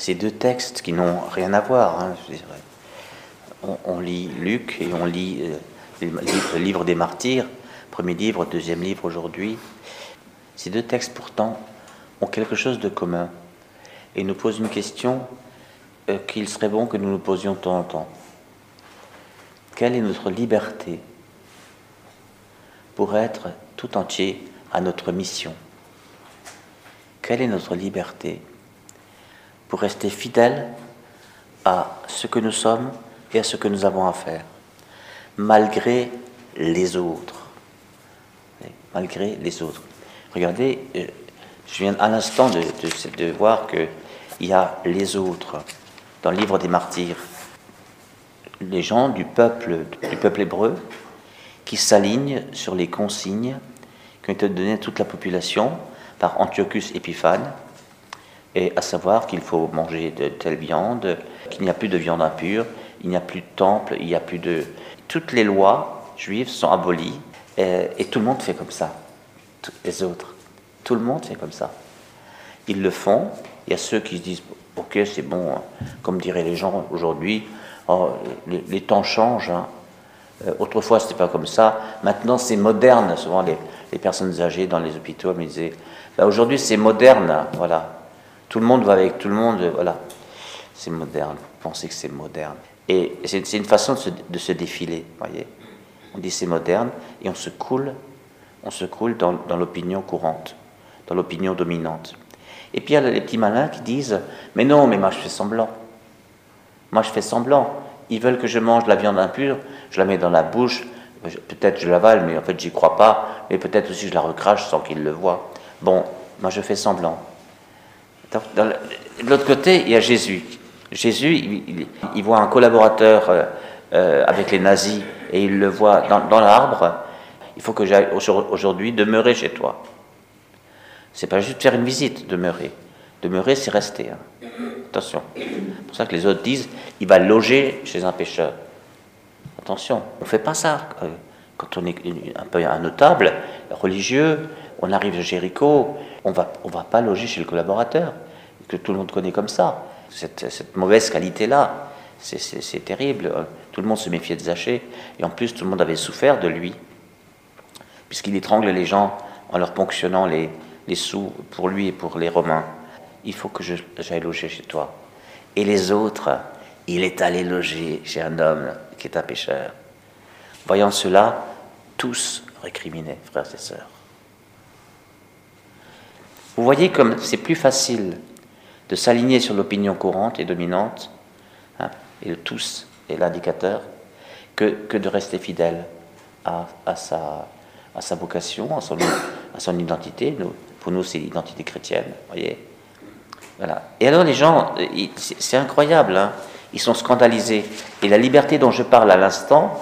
ces deux textes qui n'ont rien à voir. Hein, on, lit Luc et on lit euh, le livre des martyrs, premier livre, deuxième livre aujourd'hui. Ces deux textes pourtant ont quelque chose de commun et nous posent une question euh, qu'il serait bon que nous nous posions de temps en temps. Quelle est notre liberté pour être tout entier à notre mission? Quelle est notre liberté pour rester fidèle à ce que nous sommes et à ce que nous avons à faire, malgré les autres. Malgré les autres. Regardez, euh, je viens à l'instant de voir qu'il y a les autres dans le livre des martyrs. Les gens du peuple, du peuple hébreu qui s'alignent sur les consignes qui ont été données à toute la population par Antiochus Épiphane, et à savoir qu'il faut manger de telle viande, qu'il n'y a plus de viande impure, il n'y a plus de temple, il n'y a plus de... Toutes les lois juives sont abolies et, tout le monde fait comme ça. les autres. Tout le monde fait comme ça. Ils le font. Il y a ceux qui se disent Ok, c'est bon, hein. comme diraient les gens aujourd'hui, oh, les, temps changent. Hein. Euh, autrefois, c'était pas comme ça. Maintenant, c'est moderne. Souvent, les, personnes âgées dans les hôpitaux me disaient bah, Aujourd'hui, c'est moderne. Voilà. Tout le monde va avec tout le monde. Voilà. C'est moderne. Vous pensez que c'est moderne. Et c'est une façon de se, défiler, voyez. On dit c'est moderne et on se coule, on se coule dans, l'opinion courante, dans l'opinion dominante. Et puis il y a les petits malins qui disent Mais non, mais moi je fais semblant. Moi je fais semblant. Ils veulent que je mange de la viande impure, je la mets dans la bouche, peut-être je l'avale, mais en fait j'y crois pas, mais peut-être aussi je la recrache sans qu'ils le voient. Bon, moi je fais semblant. De l'autre côté, il y a Jésus Jésus, il, voit un collaborateur euh, euh, avec les nazis et il le voit dans, l'arbre. Il faut que j'aille aujourd'hui demeurer chez toi. C'est pas juste faire une visite, demeurer. Demeurer, c'est rester. Hein. Attention. C'est pour ça que les autres disent il va loger chez un pêcheur. Attention, on ne fait pas ça. Euh, quand on est un peu un notable, religieux, on arrive à Jéricho, on va, on va pas loger chez le collaborateur, que tout le monde connaît comme ça cette, mauvaise qualité-là. C'est terrible. Tout le monde se méfiait de Zachée. Et en plus, tout le monde avait souffert de lui. Puisqu'il étrangle les gens en leur ponctionnant les, les sous pour lui et pour les Romains. Il faut que j'aille loger chez toi. Et les autres, il est allé loger chez un homme qui est un pécheur. Voyant cela, tous récriminaient, frères et sœurs. Vous voyez comme c'est plus facile de s'aligner sur l'opinion courante et dominante, hein, et le tous est l'indicateur, que, que, de rester fidèle à, à, sa, à sa vocation, à son, à son identité. Nous, pour nous, c'est l'identité chrétienne, voyez. Voilà. Et alors les gens, c'est incroyable, hein, ils sont scandalisés. Et la liberté dont je parle à l'instant,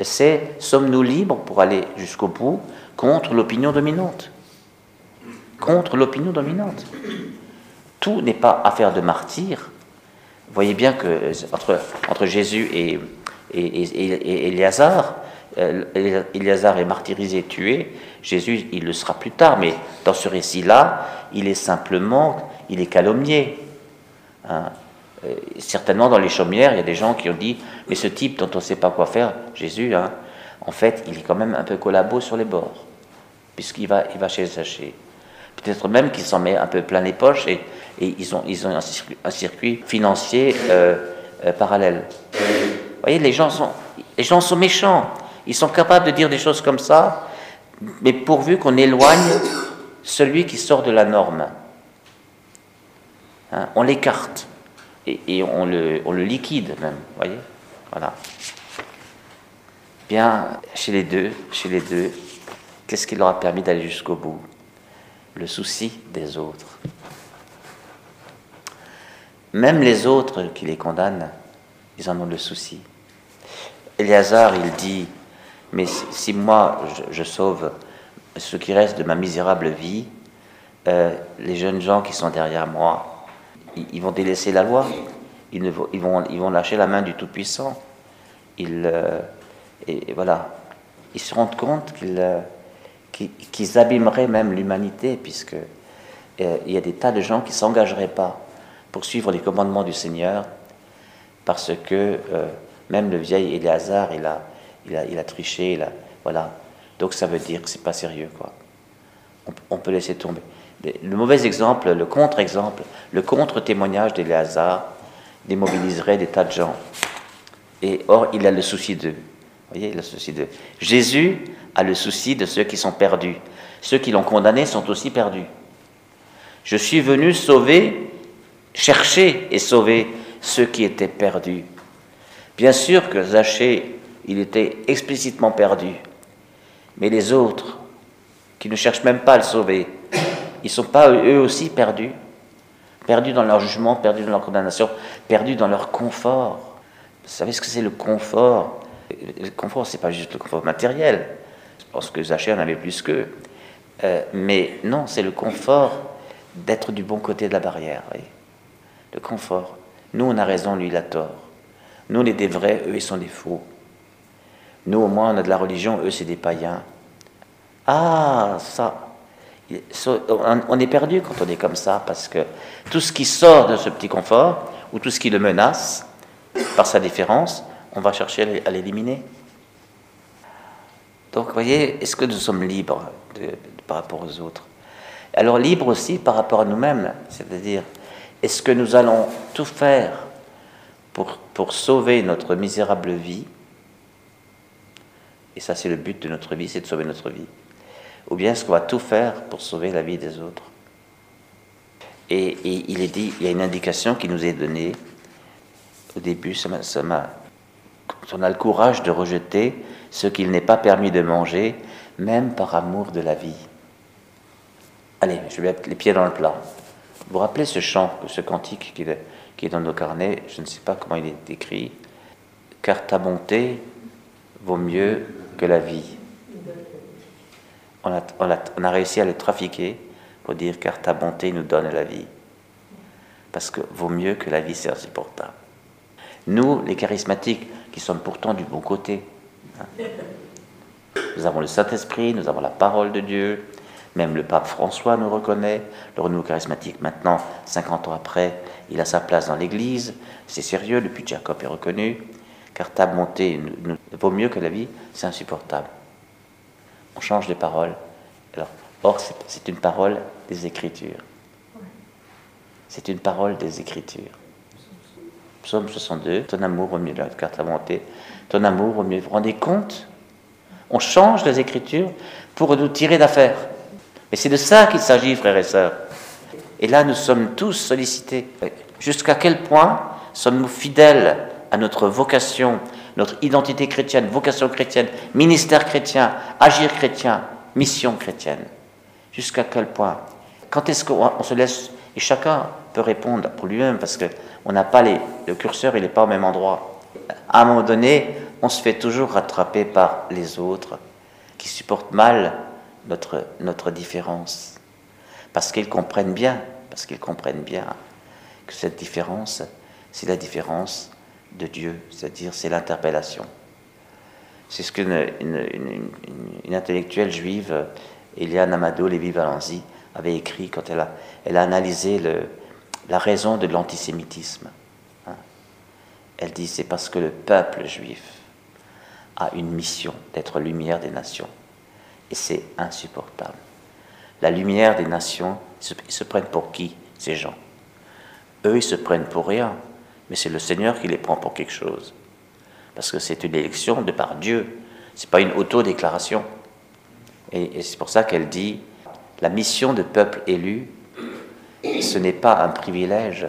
c'est sommes-nous libres pour aller jusqu'au bout contre l'opinion dominante? Contre l'opinion dominante tout n'est pas affaire de martyr. Vous voyez bien que euh, entre, Jésus et, et, et, Éléazar, euh, Éléazar est martyrisé, tué. Jésus, il le sera plus tard, mais dans ce récit-là, il est simplement, il est calomnié. Hein. Euh, certainement, dans les chaumières, il y a des gens qui ont dit, mais ce type dont on ne sait pas quoi faire, Jésus, hein, en fait, il est quand même un peu collabo sur les bords, puisqu'il va, il va chez. Peut-être même qu'il s'en met un peu plein les poches et, ont, ils ont un, circuit, financier euh, euh, parallèle. Vous voyez, les gens, sont, les gens sont méchants. Ils sont capables de dire des choses comme ça, mais pourvu qu'on éloigne celui qui sort de la norme. Hein, on l'écarte et, on, le, on, le, liquide même. Vous voyez Voilà. Bien, chez les deux, chez les deux, qu'est-ce qui leur a permis d'aller jusqu'au bout? Le souci des autres. Même les autres qui les condamnent, ils en ont le souci. Éléazar, il dit, mais si moi je, sauve ce qui reste de ma misérable vie, euh, les jeunes gens qui sont derrière moi, ils, vont délaisser la loi, ils, vont, lâcher la main du Tout-Puissant. Ils, euh, et, voilà, ils se rendent compte qu'ils euh, abîmeraient même l'humanité, puisque il y a des tas de gens qui ne s'engageraient pas pour suivre les commandements du Seigneur, parce que euh, même le vieil Éléazar, il a, il a, il a triché, il a, voilà. Donc ça veut dire que c'est pas sérieux, quoi. On, peut laisser tomber. Le mauvais exemple, le contre-exemple, le contre-témoignage d'Éléazar démobiliserait des tas de gens. Et or, il a le souci d'eux. Vous voyez, le souci d'eux. Jésus a le souci de ceux qui sont perdus. Ceux qui l'ont condamné sont aussi perdus. Je suis venu sauver, chercher et sauver ceux qui étaient perdus. Bien sûr que Zachée, il était explicitement perdu. Mais les autres, qui ne cherchent même pas à le sauver, ils ne sont pas eux aussi perdus? Perdus dans leur jugement, perdus dans leur condamnation, perdus dans leur confort. Vous savez ce que c'est le confort? Le confort, c'est pas juste le confort matériel. Je pense que Zachée en avait plus qu'eux. Euh, mais non, c'est le confort d'être du bon côté de la barrière. Le confort. Nous, on a raison, lui, il a tort. Nous, on est des vrais, eux, ils sont des faux. Nous, au moins, on a de la religion, eux, c'est des païens. Ah, ça. On est perdu quand on est comme ça, parce que tout ce qui sort de ce petit confort, ou tout ce qui le menace, par sa différence, on va chercher à l'éliminer. Donc, voyez, est-ce que nous sommes libres par rapport aux autres? Alors, libres aussi par rapport à nous-mêmes, c'est-à-dire, est-ce que nous allons tout faire pour, pour sauver notre misérable vie et ça, c'est le but de notre vie, c'est de sauver notre vie. Ou bien est-ce qu'on va tout faire pour sauver la vie des autres et, il est dit, il y a une indication qui nous est donnée au début, ça m'a, on a le courage de rejeter ce qu'il n'est pas permis de manger, même par amour de la vie. Allez, je vais mettre les pieds dans le plat. Vous rappelez ce chant, ce cantique qui est, dans nos carnets Je ne sais pas comment il est écrit. Car ta bonté vaut mieux que la vie. On a, on, a, réussi à le trafiquer pour dire car ta bonté nous donne la vie. Parce que vaut mieux que la vie, c'est insupportable. Nous, les charismatiques, qui sommes pourtant du bon côté, hein, nous avons le Saint-Esprit, nous avons la parole de Dieu, même le pape François nous reconnaît, le renouveau charismatique maintenant, 50 ans après, il a sa place dans l'Église, c'est sérieux, le puits de Jacob est reconnu, car ta bonté vaut mieux que la vie, c'est insupportable. On change de parole. Alors, or, c'est une parole des Écritures. C'est une parole des Écritures. Psaume 62, ton amour vaut mieux, car ta bonté, ton amour vaut mieux. Vous vous rendez compte? On change les Écritures pour nous tirer d'affaire. Et c'est de ça qu'il s'agit, frères et sœurs. Et là, nous sommes tous sollicités. Jusqu'à quel point sommes-nous fidèles à notre vocation, notre identité chrétienne, vocation chrétienne, ministère chrétien, agir chrétien, mission chrétienne? Jusqu'à quel point? Quand est-ce qu'on se laisse, et chacun peut répondre pour lui-même, parce qu'on n'a pas les, le curseur, il n'est pas au même endroit. À un moment donné, on se fait toujours rattraper par les autres qui supportent mal notre, notre différence. Parce qu'ils comprennent bien, parce qu'ils comprennent bien que cette différence, c'est la différence de Dieu, c'est-à-dire c'est l'interpellation. C'est ce qu'une une, intellectuelle juive, Eliane Amado Lévi Valenzi, avait écrit quand elle a, elle a analysé le, la raison de l'antisémitisme. Hein. Elle dit c'est parce que le peuple juif a une mission d'être lumière des nations. Et c'est insupportable. La lumière des nations, ils se prennent pour qui ces gens? Eux, ils se prennent pour rien mais c'est le Seigneur qui les prend pour quelque chose. Parce que c'est une élection de par Dieu, ce n'est pas une auto-déclaration. Et, c'est pour ça qu'elle dit, la mission de peuple élu, ce n'est pas un privilège,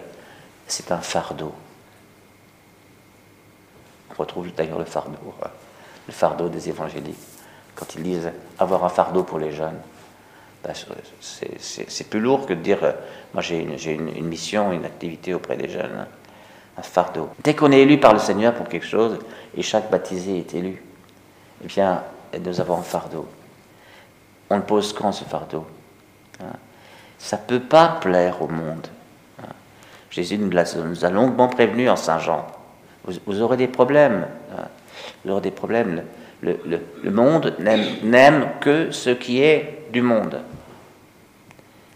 c'est un fardeau. On retrouve d'ailleurs le fardeau, hein, le fardeau des évangéliques. Quand ils disent avoir un fardeau pour les jeunes, ben, c'est plus lourd que de dire, moi j'ai une, mission, une activité auprès des jeunes. Hein un fardeau. Dès qu'on est élu par le Seigneur pour quelque chose, et chaque baptisé est élu, eh bien, nous avons un fardeau. On le pose quand ce fardeau hein? Ça ne peut pas plaire au monde. Hein? Jésus nous, a longuement prévenu en Saint Jean. Vous, aurez des problèmes. Hein? Vous aurez des problèmes. Le, le monde n'aime que ce qui est du monde.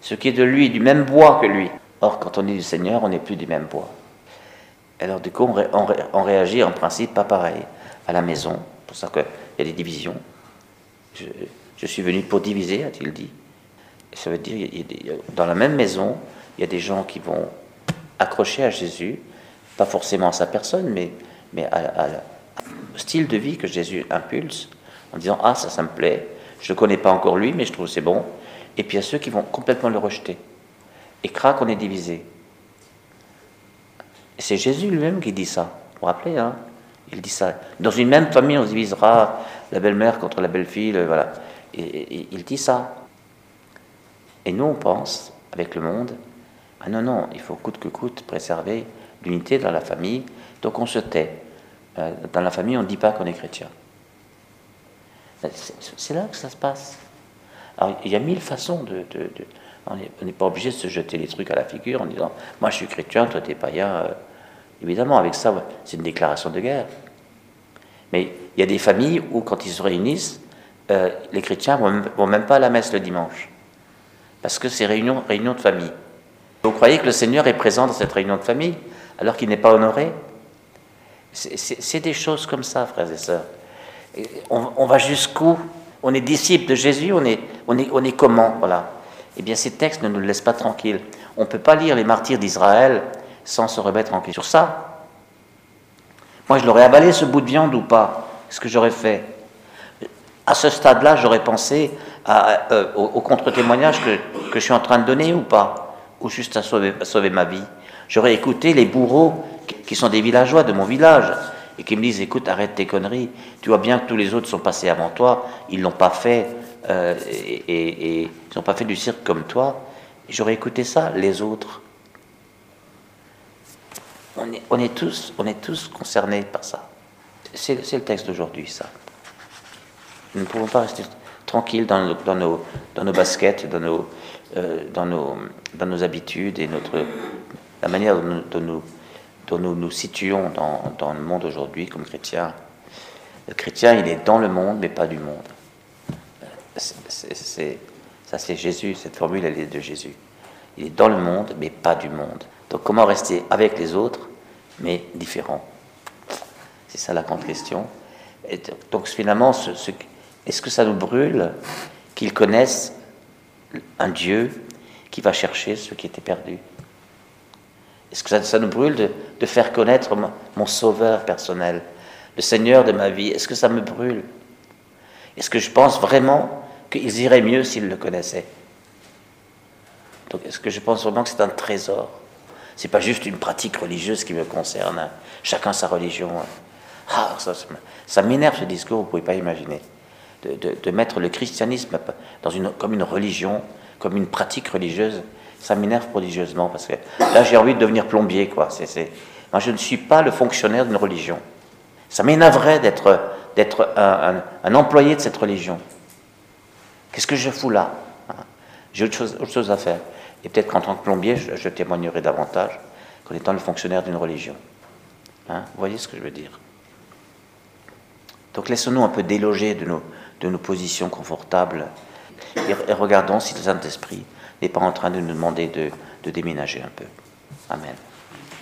Ce qui est de lui, du même bois que lui. Or, quand on est du Seigneur, on n'est plus du même poids. Alors, du coup, on, réagit en principe pas pareil à la maison. C'est pour ça qu'il y a des divisions. Je, suis venu pour diviser, a-t-il dit. ça veut dire, dans la même maison, il y a des gens qui vont accrocher à Jésus, pas forcément à sa personne, mais, mais à, au style de vie que Jésus impulse, en disant Ah, ça, ça me plaît, je ne connais pas encore lui, mais je trouve c'est bon. Et puis il y a ceux qui vont complètement le rejeter. Et crac, on est divisé. C'est Jésus lui-même qui dit ça. Vous vous rappelez, hein? Il dit ça. Dans une même famille, on se divisera la belle-mère contre la belle-fille, voilà. Et, il dit ça. Et nous, on pense, avec le monde, ah non, non, il faut coûte que coûte préserver l'unité dans la famille, donc on se tait. Euh, dans la famille, on ne dit pas qu'on est chrétien. C'est là que ça se passe. Alors, il y a mille façons de. on n'est pas obligé de se jeter les trucs à la figure en disant Moi je suis chrétien, toi t'es païen. Euh, évidemment, avec ça, c'est une déclaration de guerre. Mais il y a des familles où, quand ils se réunissent, euh, les chrétiens ne vont, même pas à la messe le dimanche. Parce que c'est réunion, réunion de famille. Vous croyez que le Seigneur est présent dans cette réunion de famille alors qu'il n'est pas honoré? C'est des choses comme ça, frères et sœurs. On, va jusqu'où? On est disciple de Jésus, on est, on est, on est comment? Voilà. Eh bien, ces textes ne nous laissent pas tranquilles. On ne peut pas lire les martyrs d'Israël sans se remettre en question sur ça. Moi, je l'aurais avalé ce bout de viande ou pas? Ce que j'aurais fait À ce stade-là, j'aurais pensé euh, au, contre-témoignage que, que, je suis en train de donner ou pas? Ou juste à sauver ma vie J'aurais écouté les bourreaux qui sont des villageois de mon village et qui me disent écoute, arrête tes conneries, tu vois bien que tous les autres sont passés avant toi, ils l'ont pas fait, euh, et, ils n'ont pas fait du cirque comme toi. J'aurais écouté ça, les autres. On est, on est, tous, on est tous concernés par ça. C'est le texte d'aujourd'hui, ça. Nous ne pouvons pas rester tranquilles dans nos, dans nos, baskets, dans nos, euh, dans, nos, dans nos habitudes et notre, la manière dont nous nous situons dans, le monde aujourd'hui comme chrétiens. Le chrétien, il est dans le monde, mais pas du monde. C'est, ça, c'est Jésus, cette formule, elle est de Jésus. Il est dans le monde, mais pas du monde. Donc, comment rester avec les autres, mais différent? C'est ça la grande question. Et donc, finalement, est-ce que ça nous brûle qu'ils connaissent un Dieu qui va chercher ceux qui étaient perdus est-ce que ça, nous brûle de, faire connaître mon, sauveur personnel, le Seigneur de ma vie? Est-ce que ça me brûle? Est-ce que je pense vraiment qu'ils iraient mieux s'ils le connaissaient? Donc, est-ce que je pense vraiment que c'est un trésor? C'est pas juste une pratique religieuse qui me concerne. Hein. Chacun sa religion. Hein. Ah, ça, m'énerve ce discours, vous pouvez pas imaginer. De, mettre le christianisme comme une religion, comme une pratique religieuse ça m'énerve prodigieusement parce que là j'ai envie de devenir plombier quoi. Moi je ne suis pas le fonctionnaire d'une religion. Ça m'énerverait d'être, d'être un, employé de cette religion. Qu'est-ce que je fous là? J'ai autre chose, autre chose à faire. Et peut-être qu'en tant que plombier, je, témoignerai davantage qu'en étant le fonctionnaire d'une religion. Hein? Vous voyez ce que je veux dire? Donc laissons-nous un peu déloger de nos, de nos positions confortables et regardons si le Saint-Esprit n'est pas en train de nous demander de, de déménager un peu. Amen.